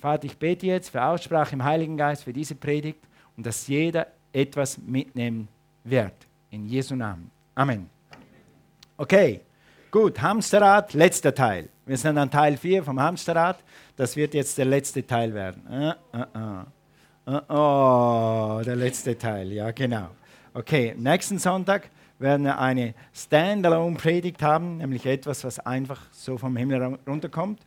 Vater, ich bete jetzt für Aussprache im Heiligen Geist für diese Predigt und dass jeder etwas mitnehmen wird. In Jesu Namen. Amen. Okay, gut, Hamsterrad, letzter Teil. Wir sind an Teil 4 vom Hamsterrad. Das wird jetzt der letzte Teil werden. Uh, uh, uh. Oh, der letzte Teil, ja genau. Okay, nächsten Sonntag werden wir eine Standalone-Predigt haben, nämlich etwas, was einfach so vom Himmel runterkommt.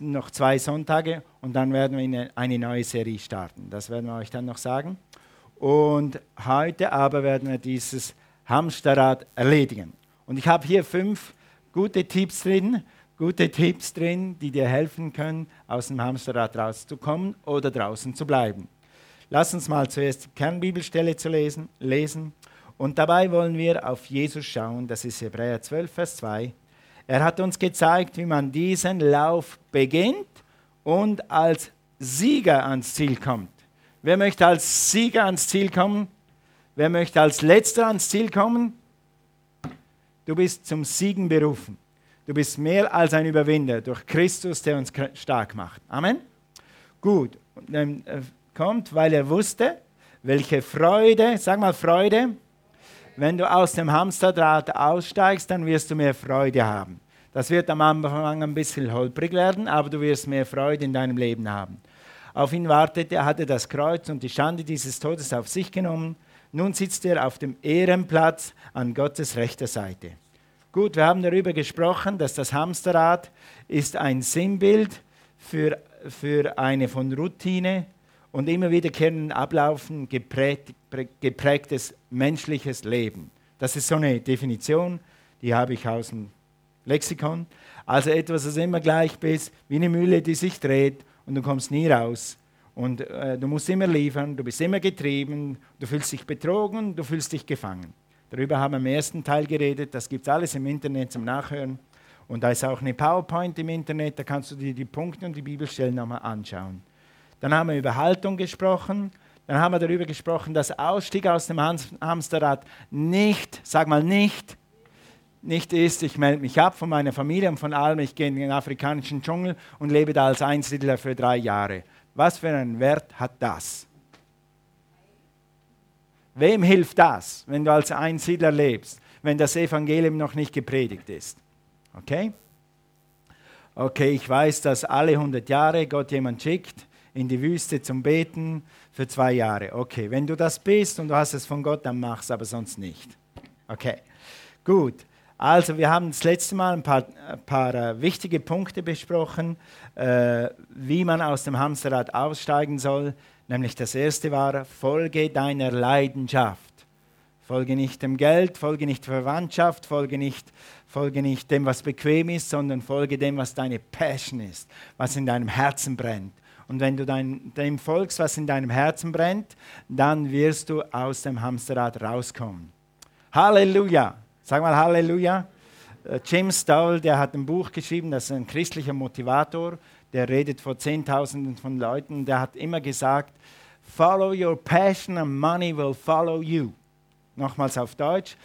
Noch zwei Sonntage und dann werden wir eine neue Serie starten. Das werden wir euch dann noch sagen. Und heute aber werden wir dieses Hamsterrad erledigen. Und ich habe hier fünf gute Tipps drin, gute Tipps drin, die dir helfen können, aus dem Hamsterrad rauszukommen oder draußen zu bleiben. Lass uns mal zuerst die Kernbibelstelle zu lesen, lesen. Und dabei wollen wir auf Jesus schauen. Das ist Hebräer 12, Vers 2. Er hat uns gezeigt, wie man diesen Lauf beginnt und als Sieger ans Ziel kommt. Wer möchte als Sieger ans Ziel kommen? Wer möchte als Letzter ans Ziel kommen? Du bist zum Siegen berufen. Du bist mehr als ein Überwinder durch Christus, der uns stark macht. Amen. Gut. Äh, kommt, weil er wusste, welche Freude, sag mal Freude, wenn du aus dem Hamsterdraht aussteigst, dann wirst du mehr Freude haben. Das wird am Anfang ein bisschen holprig werden, aber du wirst mehr Freude in deinem Leben haben. Auf ihn wartete, er hatte das Kreuz und die Schande dieses Todes auf sich genommen. Nun sitzt er auf dem Ehrenplatz an Gottes rechter Seite. Gut, wir haben darüber gesprochen, dass das Hamsterrad ist ein Sinnbild für, für eine von Routine und immer wiederkehrenden Ablaufen geprägt, geprägtes menschliches Leben. Das ist so eine Definition, die habe ich aus dem Lexikon. Also etwas, das immer gleich ist, wie eine Mühle, die sich dreht und du kommst nie raus. Und äh, du musst immer liefern, du bist immer getrieben, du fühlst dich betrogen, du fühlst dich gefangen. Darüber haben wir im ersten Teil geredet, das gibt es alles im Internet zum Nachhören. Und da ist auch eine PowerPoint im Internet, da kannst du dir die Punkte und die Bibelstellen nochmal anschauen. Dann haben wir über Haltung gesprochen. Dann haben wir darüber gesprochen, dass Ausstieg aus dem Hamsterrad nicht, sag mal nicht, nicht ist, ich melde mich ab von meiner Familie und von allem, ich gehe in den afrikanischen Dschungel und lebe da als Einsiedler für drei Jahre. Was für einen Wert hat das? Wem hilft das, wenn du als Einsiedler lebst, wenn das Evangelium noch nicht gepredigt ist? Okay? Okay, ich weiß, dass alle 100 Jahre Gott jemand schickt, in die Wüste zum Beten für zwei Jahre. Okay, wenn du das bist und du hast es von Gott, dann mach es, aber sonst nicht. Okay, gut. Also wir haben das letzte Mal ein paar, ein paar äh, wichtige Punkte besprochen, äh, wie man aus dem Hamsterrad aussteigen soll. Nämlich das erste war, folge deiner Leidenschaft. Folge nicht dem Geld, folge nicht der Verwandtschaft, folge nicht, folge nicht dem, was bequem ist, sondern folge dem, was deine Passion ist, was in deinem Herzen brennt. Und wenn du dein, dem folgst, was in deinem Herzen brennt, dann wirst du aus dem Hamsterrad rauskommen. Halleluja! Sag mal Halleluja! Äh, Jim Stowell, der hat ein Buch geschrieben, das ist ein christlicher Motivator, der redet vor Zehntausenden von Leuten, der hat immer gesagt, Follow your passion and money will follow you. Nochmals auf Deutsch.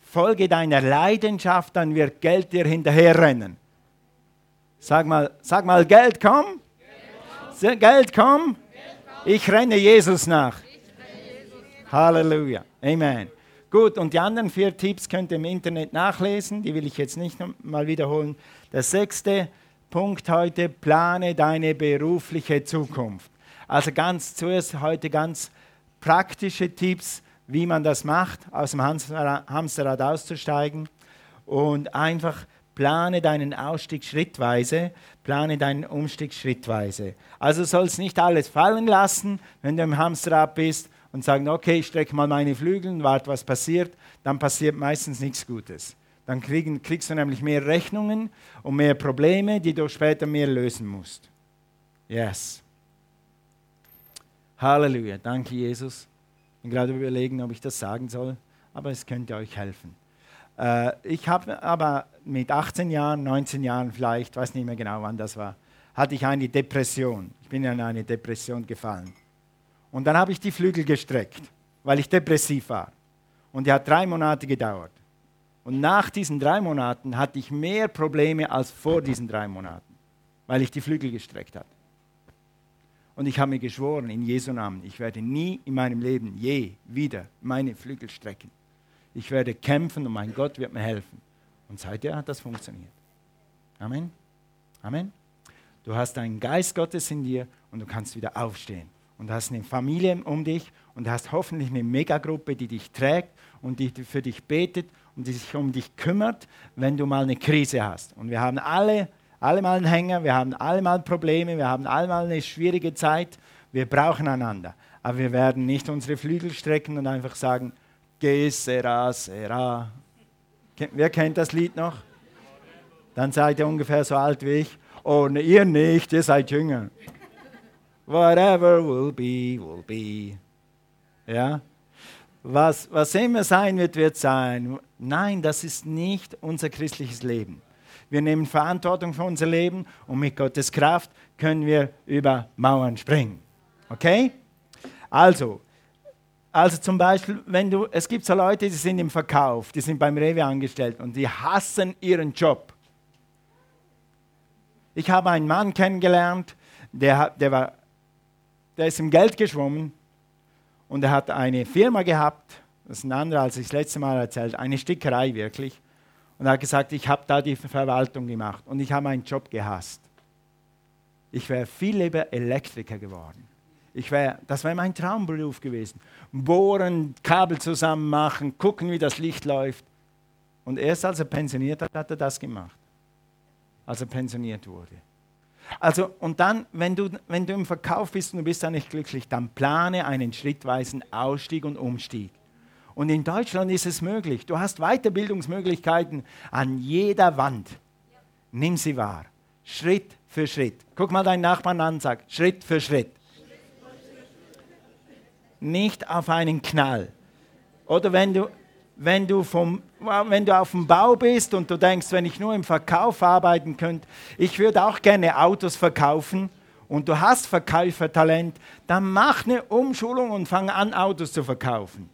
Folge deiner Leidenschaft, dann wird Geld dir hinterherrennen. Sag mal, sag mal Geld komm, Geld komm. Ich renne Jesus nach. Halleluja. Amen. Gut, und die anderen vier Tipps könnt ihr im Internet nachlesen. Die will ich jetzt nicht mal wiederholen. Der sechste Punkt heute, plane deine berufliche Zukunft. Also ganz zuerst heute ganz praktische Tipps, wie man das macht, aus dem Hamsterrad auszusteigen und einfach plane deinen Ausstieg schrittweise, plane deinen Umstieg schrittweise. Also sollst nicht alles fallen lassen, wenn du im Hamsterrad bist und sagen, okay, ich strecke mal meine Flügel und warte, was passiert. Dann passiert meistens nichts Gutes. Dann kriegen, kriegst du nämlich mehr Rechnungen und mehr Probleme, die du später mehr lösen musst. Yes. Halleluja. Danke, Jesus. Ich bin gerade überlegen, ob ich das sagen soll, aber es könnte euch helfen. Äh, ich habe aber mit 18 Jahren, 19 Jahren vielleicht, weiß nicht mehr genau, wann das war, hatte ich eine Depression. Ich bin in eine Depression gefallen. Und dann habe ich die Flügel gestreckt, weil ich depressiv war. Und die hat drei Monate gedauert. Und nach diesen drei Monaten hatte ich mehr Probleme als vor diesen drei Monaten, weil ich die Flügel gestreckt hatte. Und ich habe mir geschworen, in Jesu Namen, ich werde nie in meinem Leben je wieder meine Flügel strecken. Ich werde kämpfen und mein Gott wird mir helfen. Und seither hat das funktioniert. Amen. Amen. Du hast einen Geist Gottes in dir und du kannst wieder aufstehen. Und du hast eine Familie um dich und du hast hoffentlich eine Megagruppe, die dich trägt und die für dich betet und die sich um dich kümmert, wenn du mal eine Krise hast. Und wir haben alle, alle mal einen Hänger, wir haben alle mal Probleme, wir haben alle mal eine schwierige Zeit. Wir brauchen einander. Aber wir werden nicht unsere Flügel strecken und einfach sagen, que sera, sera. Wer kennt das Lied noch? Dann seid ihr ungefähr so alt wie ich. Ne, ihr nicht, ihr seid jünger. Whatever will be, will be. Ja? Was, was immer sein wird, wird sein. Nein, das ist nicht unser christliches Leben. Wir nehmen Verantwortung für unser Leben und mit Gottes Kraft können wir über Mauern springen. Okay? Also, also zum Beispiel, wenn du, es gibt so Leute, die sind im Verkauf, die sind beim Rewe angestellt und die hassen ihren Job. Ich habe einen Mann kennengelernt, der, der, war, der ist im Geld geschwommen und er hat eine Firma gehabt, das ist ein anderer, als ich das letzte Mal erzählt, eine Stickerei wirklich. Und er hat gesagt, ich habe da die Verwaltung gemacht und ich habe meinen Job gehasst. Ich wäre viel lieber Elektriker geworden. Ich wär, das wäre mein Traumberuf gewesen. Bohren, Kabel zusammen machen, gucken, wie das Licht läuft. Und erst als er pensioniert hat, hat er das gemacht. Als er pensioniert wurde. Also, und dann, wenn du, wenn du im Verkauf bist und du bist da nicht glücklich, dann plane einen schrittweisen Ausstieg und Umstieg. Und in Deutschland ist es möglich. Du hast Weiterbildungsmöglichkeiten an jeder Wand. Nimm sie wahr. Schritt für Schritt. Guck mal deinen Nachbarn an und sag, Schritt für Schritt nicht auf einen Knall. Oder wenn du, wenn du, vom, wenn du auf dem Bau bist und du denkst, wenn ich nur im Verkauf arbeiten könnte, ich würde auch gerne Autos verkaufen und du hast Verkäufertalent, dann mach eine Umschulung und fang an, Autos zu verkaufen.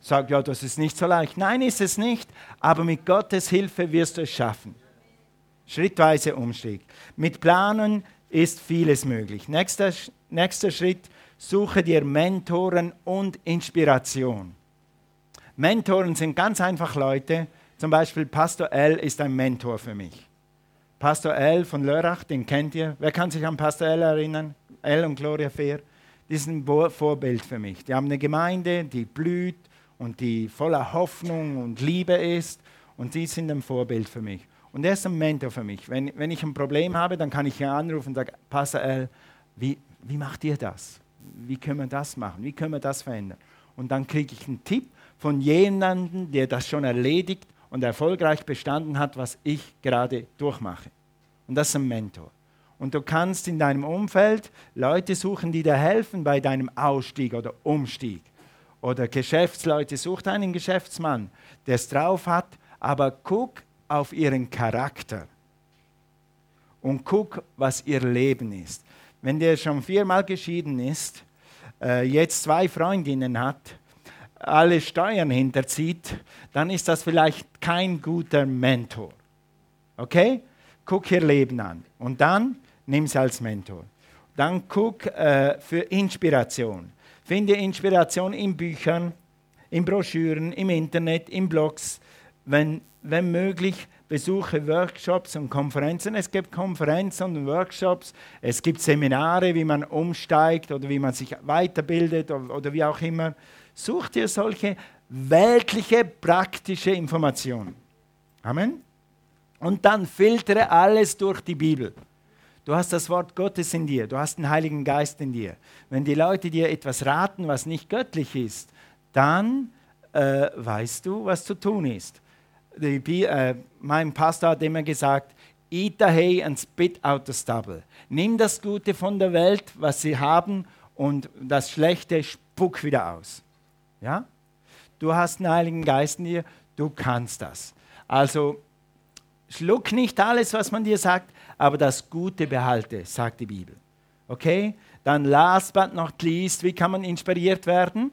Sag, ja, das ist nicht so leicht. Nein, ist es nicht, aber mit Gottes Hilfe wirst du es schaffen. Schrittweise Umstieg. Mit Planen ist vieles möglich. Nächster, nächster Schritt, suche dir Mentoren und Inspiration. Mentoren sind ganz einfach Leute, zum Beispiel Pastor L ist ein Mentor für mich. Pastor L von Lörrach, den kennt ihr. Wer kann sich an Pastor L erinnern? L und Gloria Fair. Die sind ein Vorbild für mich. Die haben eine Gemeinde, die blüht und die voller Hoffnung und Liebe ist. Und die sind ein Vorbild für mich. Und er ist ein Mentor für mich. Wenn, wenn ich ein Problem habe, dann kann ich ihn anrufen und sagen, Pastor L, wie, wie macht ihr das? Wie können wir das machen, wie können wir das verändern. Und dann kriege ich einen Tipp von jemandem, der das schon erledigt und erfolgreich bestanden hat, was ich gerade durchmache. Und das ist ein Mentor. Und du kannst in deinem Umfeld Leute suchen, die dir helfen bei deinem Ausstieg oder Umstieg. Oder Geschäftsleute, such einen Geschäftsmann, der es drauf hat, aber guck auf ihren Charakter und guck, was ihr Leben ist. Wenn der schon viermal geschieden ist, äh, jetzt zwei Freundinnen hat, alle Steuern hinterzieht, dann ist das vielleicht kein guter Mentor. Okay? Guck ihr Leben an und dann nimm sie als Mentor. Dann guck äh, für Inspiration. Finde Inspiration in Büchern, in Broschüren, im Internet, in Blogs. Wenn, wenn möglich, besuche Workshops und Konferenzen. Es gibt Konferenzen und Workshops, es gibt Seminare, wie man umsteigt oder wie man sich weiterbildet oder, oder wie auch immer. Such dir solche weltliche, praktische Informationen. Amen. Und dann filtere alles durch die Bibel. Du hast das Wort Gottes in dir, du hast den Heiligen Geist in dir. Wenn die Leute dir etwas raten, was nicht göttlich ist, dann äh, weißt du, was zu tun ist die, äh, mein Pastor hat immer gesagt, eat the hay and spit out the stubble. Nimm das Gute von der Welt, was sie haben, und das Schlechte spuck wieder aus. Ja? Du hast einen Heiligen Geist in dir, du kannst das. Also schluck nicht alles, was man dir sagt, aber das Gute behalte, sagt die Bibel. Okay? Dann last but not least, wie kann man inspiriert werden?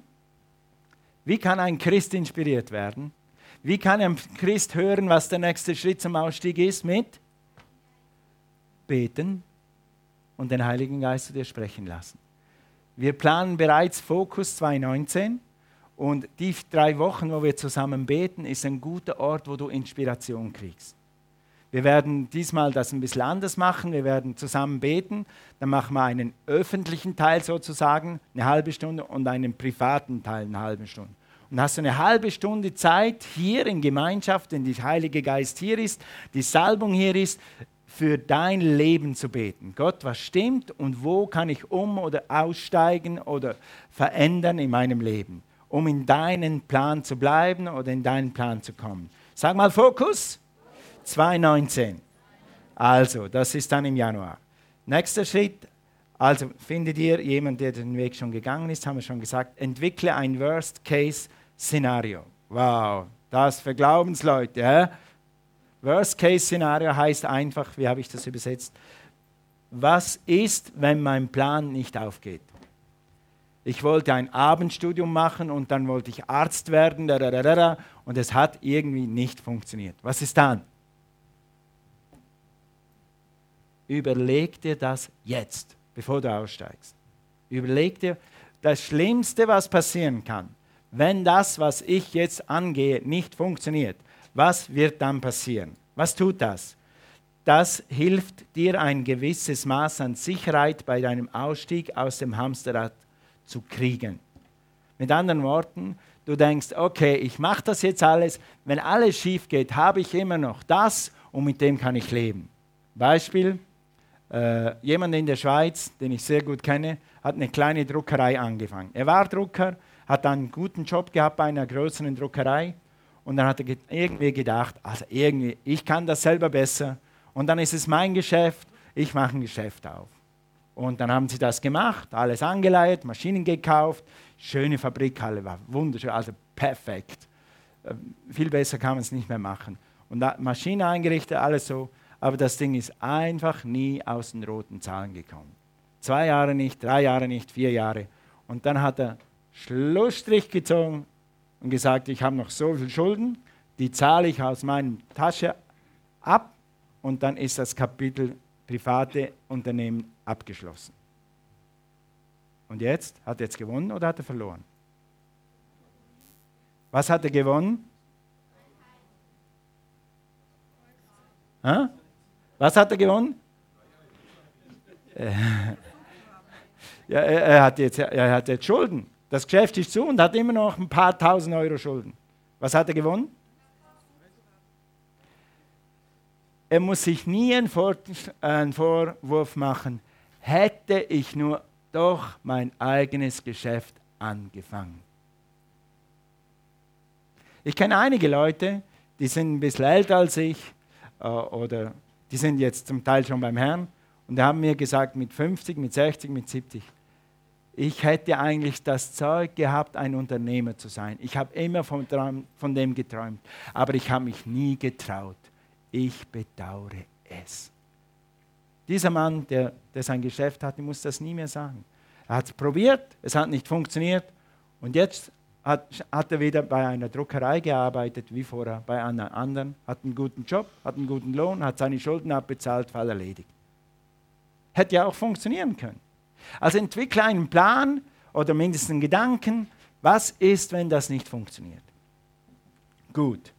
Wie kann ein Christ inspiriert werden? Wie kann ein Christ hören, was der nächste Schritt zum Ausstieg ist? Mit Beten. und den Heiligen Geist zu dir sprechen lassen. Wir planen bereits Fokus 2019 und die drei Wochen, wo wir zusammen beten, ist ein guter Ort, wo du Inspiration kriegst. Wir werden diesmal das ein bisschen anders machen. Wir werden zusammen beten. Dann machen wir einen öffentlichen Teil sozusagen, eine halbe Stunde, und einen privaten Teil, eine halbe Stunde. Und hast eine halbe Stunde Zeit hier in Gemeinschaft, wenn der Heilige Geist hier ist, die Salbung hier ist, für dein Leben zu beten. Gott, was stimmt und wo kann ich um oder aussteigen oder verändern in meinem Leben, um in deinen Plan zu bleiben oder in deinen Plan zu kommen. Sag mal Fokus. 2,19. Also, das ist dann im Januar. Nächster Schritt, also findet ihr jemanden, der den Weg schon gegangen ist, haben wir schon gesagt, entwickle ein Worst-Case-Szenario. Wow, das für Glaubensleute. Ja? Worst-Case-Szenario heißt einfach, wie habe ich das übersetzt? Was ist, wenn mein Plan nicht aufgeht? Ich wollte ein Abendstudium machen und dann wollte ich Arzt werden und es hat irgendwie nicht funktioniert. Was ist dann? Überleg dir das jetzt, bevor du aussteigst. Überleg dir das Schlimmste, was passieren kann. Wenn das, was ich jetzt angehe, nicht funktioniert, was wird dann passieren? Was tut das? Das hilft dir ein gewisses Maß an Sicherheit bei deinem Ausstieg aus dem Hamsterrad zu kriegen. Mit anderen Worten, du denkst, okay, ich mache das jetzt alles, wenn alles schief geht, habe ich immer noch das und mit dem kann ich leben. Beispiel, äh, jemand in der Schweiz, den ich sehr gut kenne, hat eine kleine Druckerei angefangen. Er war Drucker, hat dann einen guten Job gehabt bei einer größeren Druckerei und dann hat er irgendwie gedacht, also irgendwie, ich kann das selber besser und dann ist es mein Geschäft, ich mache ein Geschäft auf. Und dann haben sie das gemacht, alles angeleiert, Maschinen gekauft, schöne Fabrikhalle, war wunderschön, also perfekt. Äh, viel besser kann man es nicht mehr machen. Und Maschine eingerichtet, alles so aber das Ding ist einfach nie aus den roten Zahlen gekommen. Zwei Jahre nicht, drei Jahre nicht, vier Jahre. Und dann hat er Schlussstrich gezogen und gesagt, ich habe noch so viel Schulden, die zahle ich aus meiner Tasche ab und dann ist das Kapitel private Unternehmen abgeschlossen. Und jetzt? Hat er jetzt gewonnen oder hat er verloren? Was hat er gewonnen? Ha? Was hat er gewonnen? Äh, ja, er, hat jetzt, er hat jetzt Schulden. Das Geschäft ist zu und hat immer noch ein paar tausend Euro Schulden. Was hat er gewonnen? Er muss sich nie einen, Vor einen Vorwurf machen, hätte ich nur doch mein eigenes Geschäft angefangen. Ich kenne einige Leute, die sind ein bisschen älter als ich äh, oder die sind jetzt zum Teil schon beim Herrn und die haben mir gesagt, mit 50, mit 60, mit 70, ich hätte eigentlich das Zeug gehabt, ein Unternehmer zu sein. Ich habe immer von, von dem geträumt, aber ich habe mich nie getraut. Ich bedauere es. Dieser Mann, der, der sein Geschäft hatte, muss das nie mehr sagen. Er hat es probiert, es hat nicht funktioniert und jetzt hat, hat er wieder bei einer Druckerei gearbeitet, wie vorher bei einer anderen, hat einen guten Job, hat einen guten Lohn, hat seine Schulden abbezahlt, Fall erledigt. Hätte ja auch funktionieren können. Also entwickle einen Plan oder mindestens einen Gedanken, was ist, wenn das nicht funktioniert. Gut.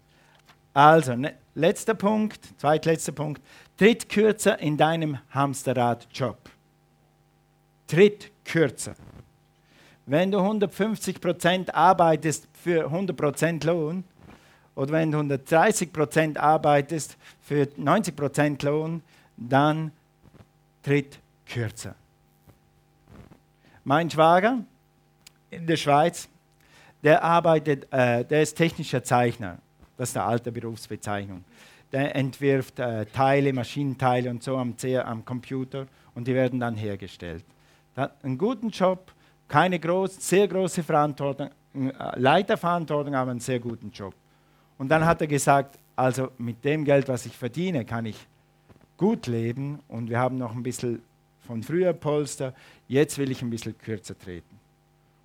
Also, ne, letzter Punkt, zweitletzter Punkt. Tritt kürzer in deinem Hamsterrad-Job. Tritt kürzer. Wenn du 150% arbeitest für 100% Lohn oder wenn du 130% arbeitest für 90% Lohn, dann tritt kürzer. Mein Schwager in der Schweiz, der arbeitet, äh, der ist technischer Zeichner. Das ist eine alte Berufsbezeichnung. Der entwirft äh, Teile, Maschinenteile und so am, am Computer und die werden dann hergestellt. Der hat einen guten Job, keine groß, sehr große Verantwortung, äh, Leiterverantwortung, aber einen sehr guten Job. Und dann hat er gesagt, also mit dem Geld, was ich verdiene, kann ich gut leben und wir haben noch ein bisschen von früher Polster, jetzt will ich ein bisschen kürzer treten.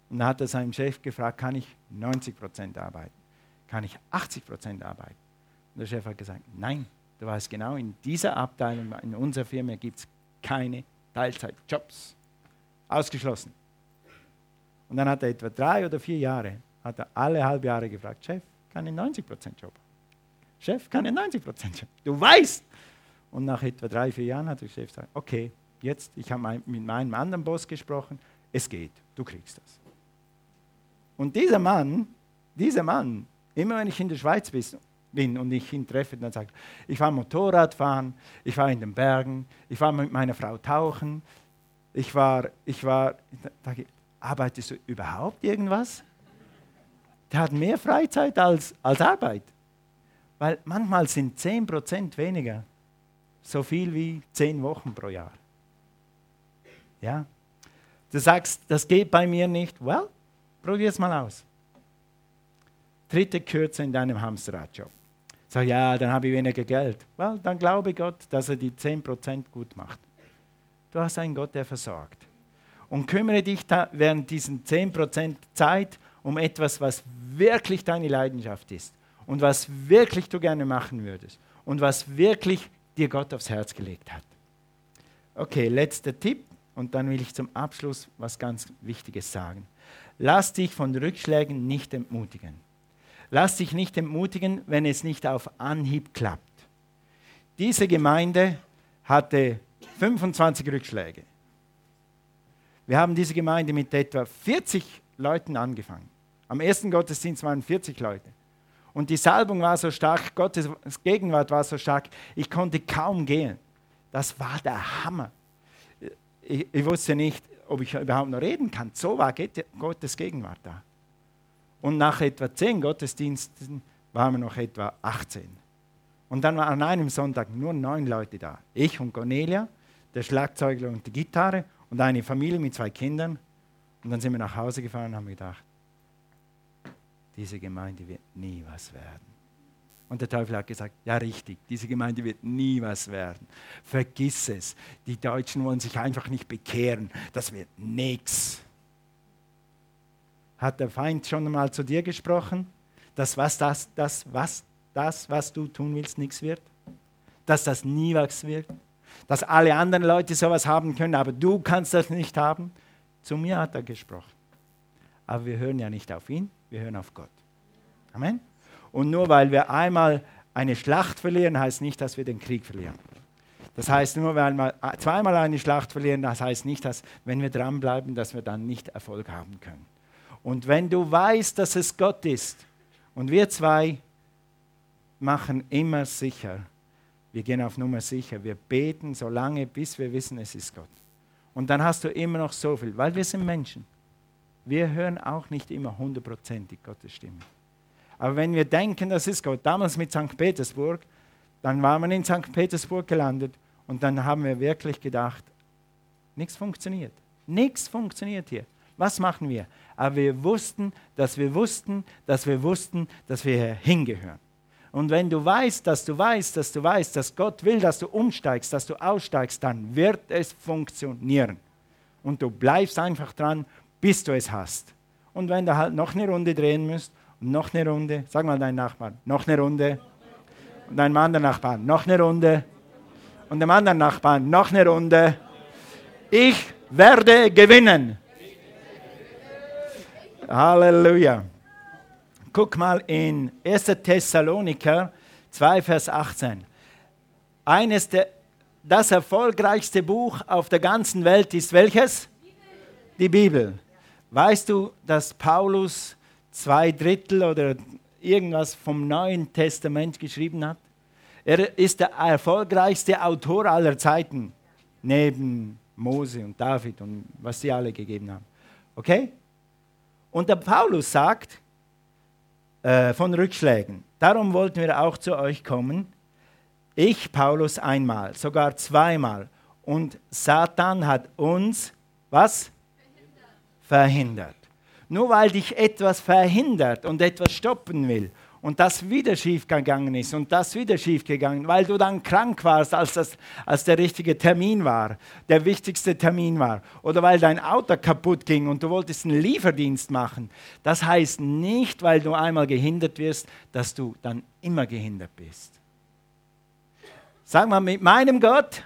Und dann hat er seinen Chef gefragt, kann ich 90 Prozent arbeiten? Kann ich 80 Prozent arbeiten? Und der Chef hat gesagt, nein, du weißt genau, in dieser Abteilung, in unserer Firma gibt es keine Teilzeitjobs. Ausgeschlossen. Und dann hat er etwa drei oder vier Jahre, hat er alle halbe Jahre gefragt, Chef, kann ich 90% Job? Chef, kann ich 90% Job? Du weißt! Und nach etwa drei, vier Jahren hat der Chef gesagt, okay, jetzt, ich habe mit meinem anderen Boss gesprochen, es geht, du kriegst das. Und dieser Mann, dieser Mann, immer wenn ich in der Schweiz bin und ich ihn treffe, dann sagt ich war Motorrad fahren, ich war in den Bergen, ich war mit meiner Frau tauchen, ich war, ich war, arbeitest du überhaupt irgendwas? Der hat mehr Freizeit als, als Arbeit. Weil manchmal sind 10% weniger so viel wie 10 Wochen pro Jahr. Ja? Du sagst, das geht bei mir nicht. Well, probier es mal aus. Dritte Kürze in deinem Hamsterradjob. Sag, ja, dann habe ich weniger Geld. Well, dann glaube Gott, dass er die 10% gut macht. Du hast einen Gott, der versorgt. Und kümmere dich während diesen 10% Zeit um etwas, was wirklich deine Leidenschaft ist und was wirklich du gerne machen würdest und was wirklich dir Gott aufs Herz gelegt hat. Okay, letzter Tipp und dann will ich zum Abschluss was ganz Wichtiges sagen. Lass dich von Rückschlägen nicht entmutigen. Lass dich nicht entmutigen, wenn es nicht auf Anhieb klappt. Diese Gemeinde hatte 25 Rückschläge. Wir haben diese Gemeinde mit etwa 40 Leuten angefangen. Am ersten Gottesdienst waren 40 Leute. Und die Salbung war so stark, Gottes Gegenwart war so stark, ich konnte kaum gehen. Das war der Hammer. Ich, ich wusste nicht, ob ich überhaupt noch reden kann. So war Gottes Gegenwart da. Und nach etwa zehn Gottesdiensten waren wir noch etwa 18. Und dann waren an einem Sonntag nur neun Leute da. Ich und Cornelia, der Schlagzeugler und die Gitarre und eine Familie mit zwei Kindern. Und dann sind wir nach Hause gefahren und haben gedacht, diese Gemeinde wird nie was werden. Und der Teufel hat gesagt, ja richtig, diese Gemeinde wird nie was werden. Vergiss es. Die Deutschen wollen sich einfach nicht bekehren. Das wird nichts. Hat der Feind schon mal zu dir gesprochen, dass was das, das, was, das, was du tun willst, nichts wird? Dass das nie was wird? Dass alle anderen Leute sowas haben können, aber du kannst das nicht haben? Zu mir hat er gesprochen. Aber wir hören ja nicht auf ihn, wir hören auf Gott. Amen. Und nur weil wir einmal eine Schlacht verlieren, heißt nicht, dass wir den Krieg verlieren. Das heißt, nur weil wir zweimal eine Schlacht verlieren, das heißt nicht, dass, wenn wir dranbleiben, dass wir dann nicht Erfolg haben können. Und wenn du weißt, dass es Gott ist, und wir zwei machen immer sicher, wir gehen auf Nummer sicher, wir beten so lange, bis wir wissen, es ist Gott. Und dann hast du immer noch so viel, weil wir sind Menschen. Wir hören auch nicht immer hundertprozentig Gottes Stimme. Aber wenn wir denken, das ist Gott, damals mit St. Petersburg, dann waren wir in St. Petersburg gelandet und dann haben wir wirklich gedacht, nichts funktioniert. Nichts funktioniert hier. Was machen wir? Aber wir wussten, dass wir wussten, dass wir wussten, dass wir hier hingehören. Und wenn du weißt, dass du weißt, dass du weißt, dass Gott will, dass du umsteigst, dass du aussteigst, dann wird es funktionieren. Und du bleibst einfach dran bis du es hast. Und wenn du halt noch eine Runde drehen musst, noch eine Runde, sag mal deinen Nachbarn, noch eine Runde. Und deinem anderen Nachbarn, noch eine Runde. Und dem anderen Nachbarn, noch eine Runde. Ich werde gewinnen. Halleluja. Guck mal in 1. Thessaloniker 2, Vers 18. Eines der, das erfolgreichste Buch auf der ganzen Welt ist welches? Die Bibel. Weißt du, dass Paulus zwei Drittel oder irgendwas vom Neuen Testament geschrieben hat? Er ist der erfolgreichste Autor aller Zeiten, neben Mose und David und was sie alle gegeben haben. Okay? Und der Paulus sagt äh, von Rückschlägen, darum wollten wir auch zu euch kommen, ich, Paulus, einmal, sogar zweimal. Und Satan hat uns, was? verhindert. Nur weil dich etwas verhindert und etwas stoppen will und das wieder schief gegangen ist und das wieder schief gegangen, weil du dann krank warst, als, das, als der richtige Termin war, der wichtigste Termin war, oder weil dein Auto kaputt ging und du wolltest einen Lieferdienst machen, das heißt nicht, weil du einmal gehindert wirst, dass du dann immer gehindert bist. Sag mal, mit meinem Gott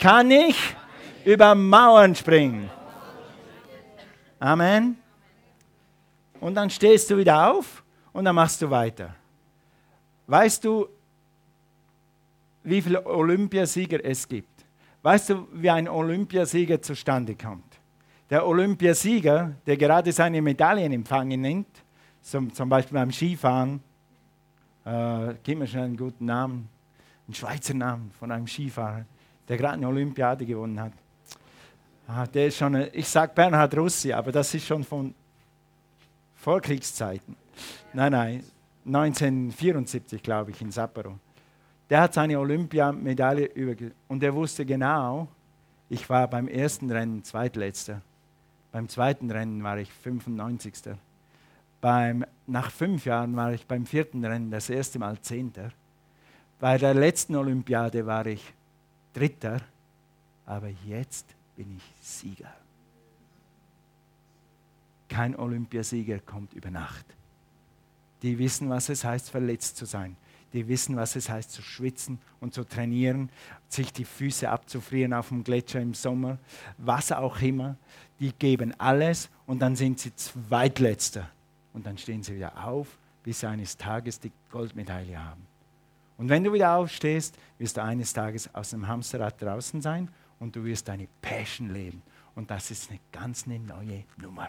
kann ich Über Mauern springen. Amen. Und dann stehst du wieder auf und dann machst du weiter. Weißt du, wie viele Olympiasieger es gibt? Weißt du, wie ein Olympiasieger zustande kommt? Der Olympiasieger, der gerade seine Medaillen empfangen nimmt, zum, zum Beispiel beim Skifahren, äh, gib mir schnell einen guten Namen, einen Schweizer Namen von einem Skifahrer, der gerade eine Olympiade gewonnen hat. Ah, der ist schon, ich sage Bernhard Russi, aber das ist schon von Vorkriegszeiten. Nein, nein, 1974, glaube ich, in Sapporo. Der hat seine Olympiamedaille übergeben und er wusste genau, ich war beim ersten Rennen zweitletzter. Beim zweiten Rennen war ich 95. Beim, nach fünf Jahren war ich beim vierten Rennen das erste Mal Zehnter. Bei der letzten Olympiade war ich Dritter, aber jetzt bin ich Sieger. Kein Olympiasieger kommt über Nacht. Die wissen, was es heißt, verletzt zu sein. Die wissen, was es heißt, zu schwitzen und zu trainieren, sich die Füße abzufrieren auf dem Gletscher im Sommer, was auch immer. Die geben alles und dann sind sie Zweitletzter. Und dann stehen sie wieder auf, bis sie eines Tages die Goldmedaille haben. Und wenn du wieder aufstehst, wirst du eines Tages aus dem Hamsterrad draußen sein und du wirst deine Passion leben. Und das ist eine ganz eine neue Nummer.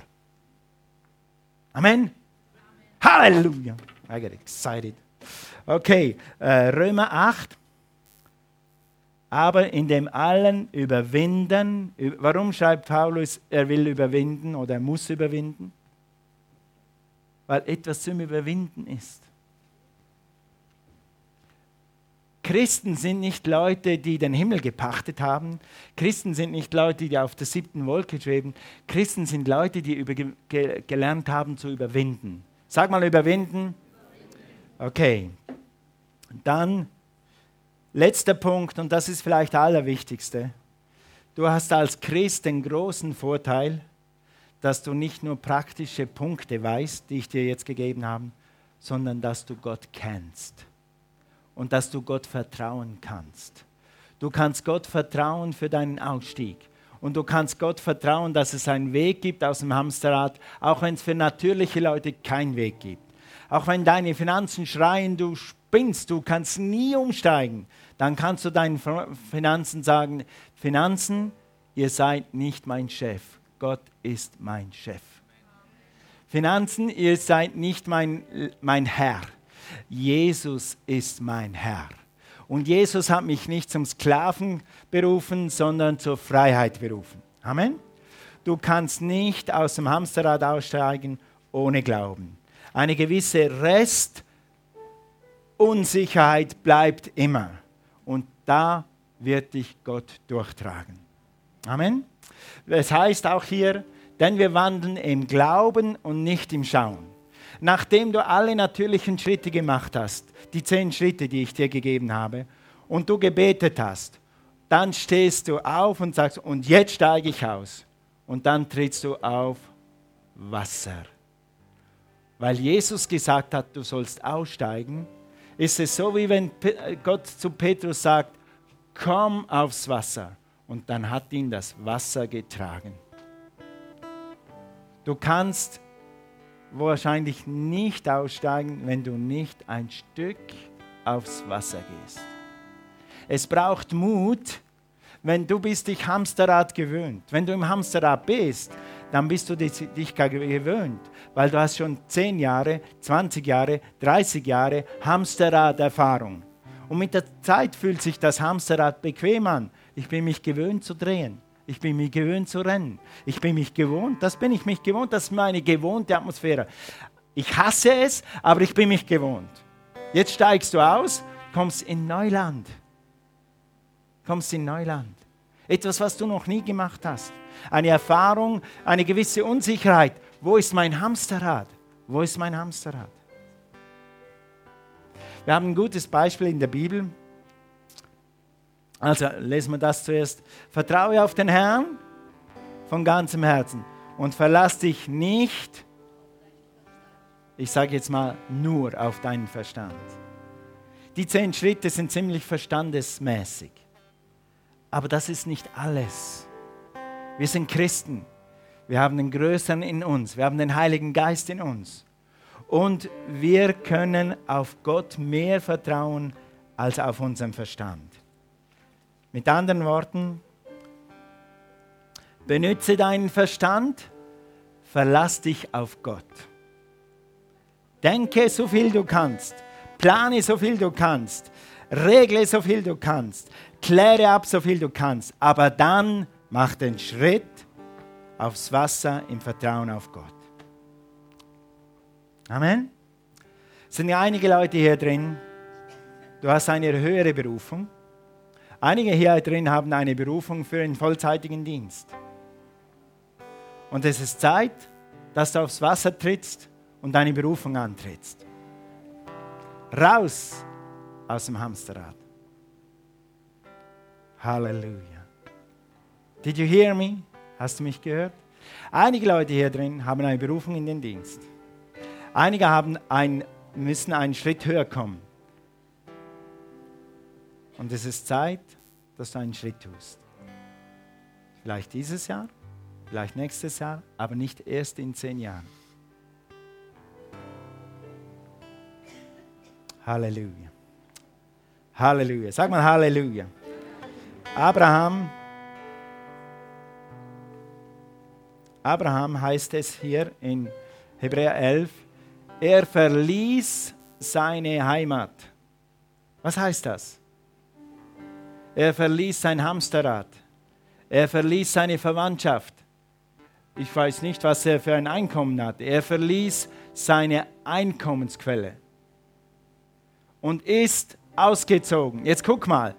Amen. Halleluja. I get excited. Okay, äh, Römer 8. Aber in dem allen überwinden, warum schreibt Paulus, er will überwinden oder er muss überwinden? Weil etwas zum Überwinden ist. Christen sind nicht Leute, die den Himmel gepachtet haben. Christen sind nicht Leute, die auf der siebten Wolke schweben. Christen sind Leute, die ge, gelernt haben zu überwinden. Sag mal überwinden. Okay. Dann letzter Punkt, und das ist vielleicht der allerwichtigste. Du hast als Christ den großen Vorteil, dass du nicht nur praktische Punkte weißt, die ich dir jetzt gegeben habe, sondern dass du Gott kennst und dass du Gott vertrauen kannst. Du kannst Gott vertrauen für deinen Ausstieg. Und du kannst Gott vertrauen, dass es einen Weg gibt aus dem Hamsterrad, auch wenn es für natürliche Leute keinen Weg gibt. Auch wenn deine Finanzen schreien, du spinnst, du kannst nie umsteigen, dann kannst du deinen Finanzen sagen, Finanzen, ihr seid nicht mein Chef, Gott ist mein Chef. Finanzen, ihr seid nicht mein, mein Herr, Jesus ist mein Herr. Und Jesus hat mich nicht zum Sklaven berufen, sondern zur Freiheit berufen. Amen. Du kannst nicht aus dem Hamsterrad aussteigen ohne Glauben. Eine gewisse Restunsicherheit bleibt immer. Und da wird dich Gott durchtragen. Amen. Es heißt auch hier, denn wir wandeln im Glauben und nicht im Schauen nachdem du alle natürlichen Schritte gemacht hast, die zehn Schritte, die ich dir gegeben habe, und du gebetet hast, dann stehst du auf und sagst, und jetzt steige ich aus. Und dann trittst du auf Wasser. Weil Jesus gesagt hat, du sollst aussteigen, ist es so, wie wenn Gott zu Petrus sagt, komm aufs Wasser. Und dann hat ihn das Wasser getragen. Du kannst wahrscheinlich nicht aussteigen, wenn du nicht ein Stück aufs Wasser gehst. Es braucht Mut, wenn du bist dich Hamsterrad gewöhnt. Wenn du im Hamsterrad bist, dann bist du dich, gewöhnt, weil du hast schon 10 Jahre, 20 Jahre, 30 Jahre Hamsterrad-Erfahrung. Und mit der Zeit fühlt sich das Hamsterrad bequem an. Ich bin mich gewöhnt zu drehen. Ich bin mich gewöhnt zu rennen. Ich bin mich gewohnt, das bin ich mich gewohnt, das ist meine gewohnte Atmosphäre. Ich hasse es, aber ich bin mich gewohnt. Jetzt steigst du aus, kommst in Neuland. Kommst in Neuland. Etwas, was du noch nie gemacht hast. Eine Erfahrung, eine gewisse Unsicherheit. Wo ist mein Hamsterrad? Wo ist mein Hamsterrad? Wir haben ein gutes Beispiel in der Bibel. Also lesen wir das zuerst. Vertraue auf den Herrn von ganzem Herzen und verlass dich nicht, ich sage jetzt mal, nur auf deinen Verstand. Die zehn Schritte sind ziemlich verstandesmäßig. Aber das ist nicht alles. Wir sind Christen. Wir haben den Größeren in uns. Wir haben den Heiligen Geist in uns. Und wir können auf Gott mehr vertrauen als auf unseren Verstand. Mit anderen Worten, benütze deinen Verstand, verlass dich auf Gott. Denke so viel du kannst, plane so viel du kannst, regle so viel du kannst, kläre ab so viel du kannst, aber dann mach den Schritt aufs Wasser im Vertrauen auf Gott. Amen. Es sind ja einige Leute hier drin, du hast eine höhere Berufung. Einige hier drin haben eine Berufung für einen vollzeitigen Dienst. Und es ist Zeit, dass du aufs Wasser trittst und deine Berufung antrittst. Raus aus dem Hamsterrad. Halleluja. Did you hear me? Hast du mich gehört? Einige Leute hier drin haben eine Berufung in den Dienst. Einige haben ein, müssen einen Schritt höher kommen. Und es ist Zeit, dass du einen Schritt tust. Vielleicht dieses Jahr, vielleicht nächstes Jahr, aber nicht erst in zehn Jahren. Halleluja. Halleluja. Sag mal Halleluja. Abraham, Abraham heißt es hier in Hebräer 11, er verließ seine Heimat. Was heißt das? Er verließ sein Hamsterrad. Er verließ seine Verwandtschaft. Ich weiß nicht, was er für ein Einkommen hat. Er verließ seine Einkommensquelle und ist ausgezogen. Jetzt guck mal.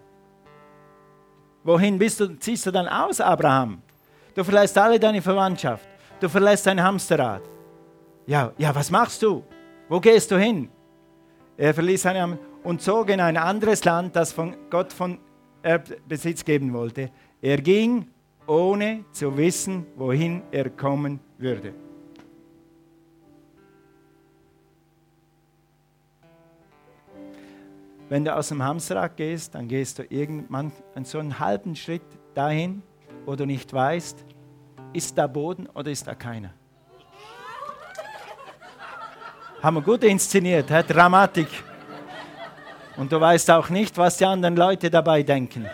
Wohin bist du, ziehst du dann aus, Abraham? Du verlässt alle deine Verwandtschaft. Du verlässt dein Hamsterrad. Ja, ja, was machst du? Wo gehst du hin? Er verließ seine Hamsterrad und zog in ein anderes Land, das von Gott von Besitz geben wollte. Er ging, ohne zu wissen, wohin er kommen würde. Wenn du aus dem Hamsterrad gehst, dann gehst du irgendwann so einen halben Schritt dahin, wo du nicht weißt, ist da Boden oder ist da keiner. Haben wir gut inszeniert? Dramatik. Und du weißt auch nicht, was die anderen Leute dabei denken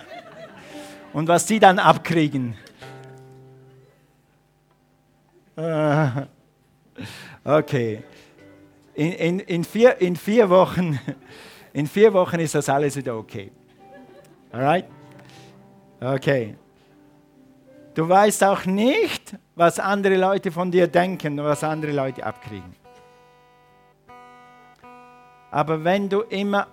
und was sie dann abkriegen. Okay. In, in, in, vier, in vier Wochen in vier Wochen ist das alles wieder okay. Alright? Okay. Du weißt auch nicht, was andere Leute von dir denken und was andere Leute abkriegen. Aber wenn du immer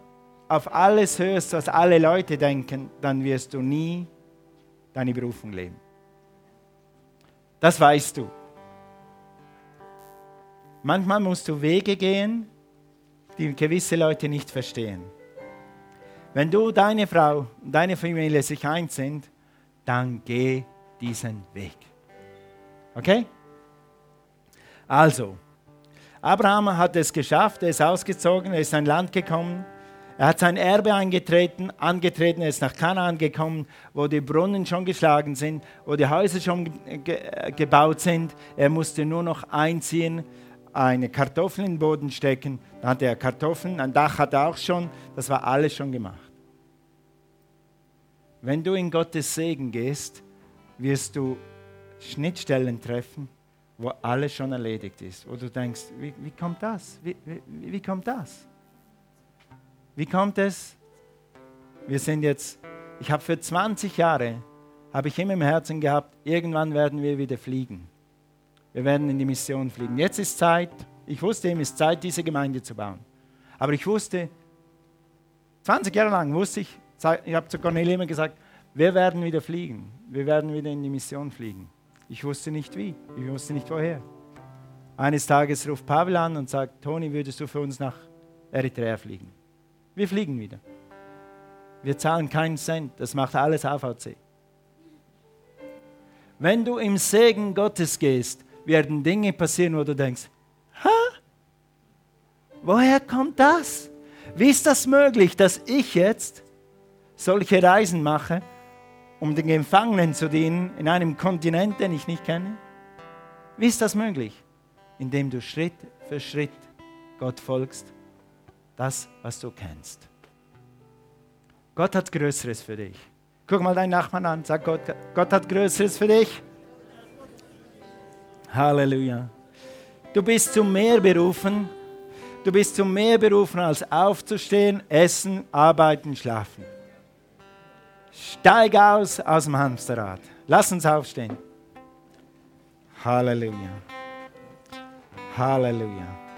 auf alles hörst, was alle Leute denken, dann wirst du nie deine Berufung leben. Das weißt du. Manchmal musst du Wege gehen, die gewisse Leute nicht verstehen. Wenn du, deine Frau und deine Familie sich eins sind, dann geh diesen Weg. Okay? Also, Abraham hat es geschafft, er ist ausgezogen, er ist in ein Land gekommen, er hat sein Erbe angetreten, angetreten, er ist nach Kanaan gekommen, wo die Brunnen schon geschlagen sind, wo die Häuser schon ge gebaut sind. Er musste nur noch einziehen eine Kartoffel in den Boden stecken, dann hatte er Kartoffeln, ein Dach hat er auch schon, das war alles schon gemacht. Wenn du in Gottes Segen gehst, wirst du Schnittstellen treffen, wo alles schon erledigt ist, wo du denkst, wie, wie kommt das? Wie, wie, wie kommt das? Wie kommt es? Wir sind jetzt, ich habe für 20 Jahre, habe ich immer im Herzen gehabt, irgendwann werden wir wieder fliegen. Wir werden in die Mission fliegen. Jetzt ist Zeit, ich wusste, es ist Zeit, diese Gemeinde zu bauen. Aber ich wusste, 20 Jahre lang wusste ich, ich habe zu Cornelia immer gesagt, wir werden wieder fliegen. Wir werden wieder in die Mission fliegen. Ich wusste nicht wie, ich wusste nicht woher. Eines Tages ruft Pavel an und sagt, Toni, würdest du für uns nach Eritrea fliegen? Wir fliegen wieder. Wir zahlen keinen Cent, das macht alles AVC. Wenn du im Segen Gottes gehst, werden Dinge passieren, wo du denkst, ha? Woher kommt das? Wie ist das möglich, dass ich jetzt solche Reisen mache um den Gefangenen zu dienen in einem Kontinent, den ich nicht kenne? Wie ist das möglich? Indem du Schritt für Schritt Gott folgst, das, was du kennst. Gott hat Größeres für dich. Guck mal deinen Nachbarn an, sag Gott, Gott hat Größeres für dich. Halleluja. Du bist zum Meer berufen. Du bist zum Meer berufen, als aufzustehen, essen, arbeiten, schlafen. Steig aus aus dem Hamsterrad. Lass uns aufstehen. Halleluja. Halleluja.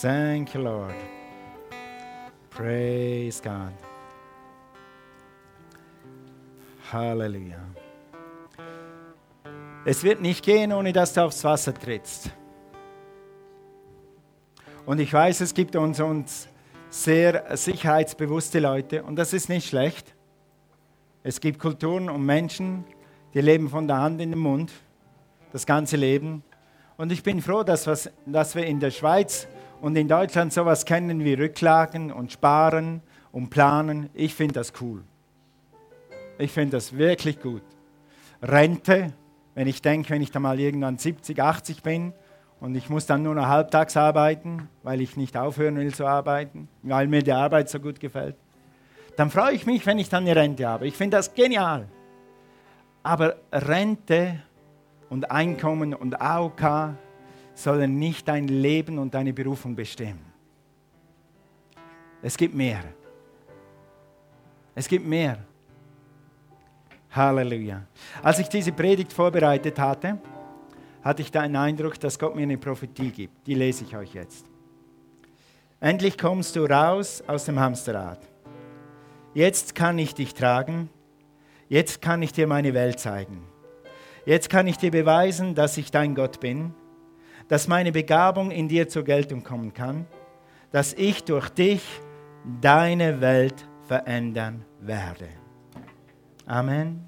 Thank you, Lord. Praise God. Halleluja. Es wird nicht gehen, ohne dass du aufs Wasser trittst. Und ich weiß, es gibt uns, uns sehr sicherheitsbewusste Leute und das ist nicht schlecht. Es gibt Kulturen und Menschen, die leben von der Hand in den Mund, das ganze Leben. Und ich bin froh, dass, was, dass wir in der Schweiz und in Deutschland sowas kennen wie Rücklagen und Sparen und Planen. Ich finde das cool. Ich finde das wirklich gut. Rente, wenn ich denke, wenn ich da mal irgendwann 70, 80 bin und ich muss dann nur noch halbtags arbeiten, weil ich nicht aufhören will zu arbeiten, weil mir die Arbeit so gut gefällt, dann freue ich mich, wenn ich dann eine Rente habe. Ich finde das genial. Aber Rente und Einkommen und AOK sollen nicht dein Leben und deine Berufung bestimmen. Es gibt mehr. Es gibt mehr. Halleluja. Als ich diese Predigt vorbereitet hatte, hatte ich den Eindruck, dass Gott mir eine Prophetie gibt. Die lese ich euch jetzt. Endlich kommst du raus aus dem Hamsterrad. Jetzt kann ich dich tragen. Jetzt kann ich dir meine Welt zeigen. Jetzt kann ich dir beweisen, dass ich dein Gott bin, dass meine Begabung in dir zur Geltung kommen kann, dass ich durch dich deine Welt verändern werde. Amen.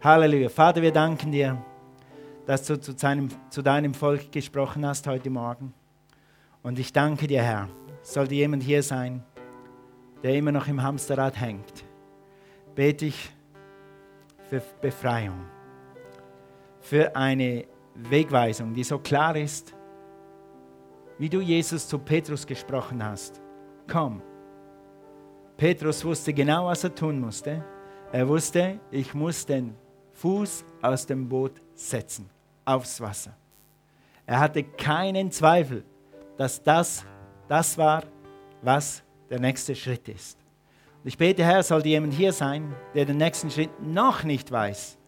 Halleluja. Vater, wir danken dir, dass du zu, seinem, zu deinem Volk gesprochen hast heute Morgen. Und ich danke dir, Herr. Sollte jemand hier sein, der immer noch im Hamsterrad hängt, bete ich für Befreiung, für eine Wegweisung, die so klar ist, wie du Jesus zu Petrus gesprochen hast. Komm. Petrus wusste genau, was er tun musste. Er wusste, ich muss den Fuß aus dem Boot setzen, aufs Wasser. Er hatte keinen Zweifel, dass das das war, was der nächste Schritt ist. Und ich bete, Herr, sollte jemand hier sein, der den nächsten Schritt noch nicht weiß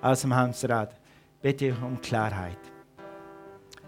aus dem Hamsterrad. Bitte um Klarheit.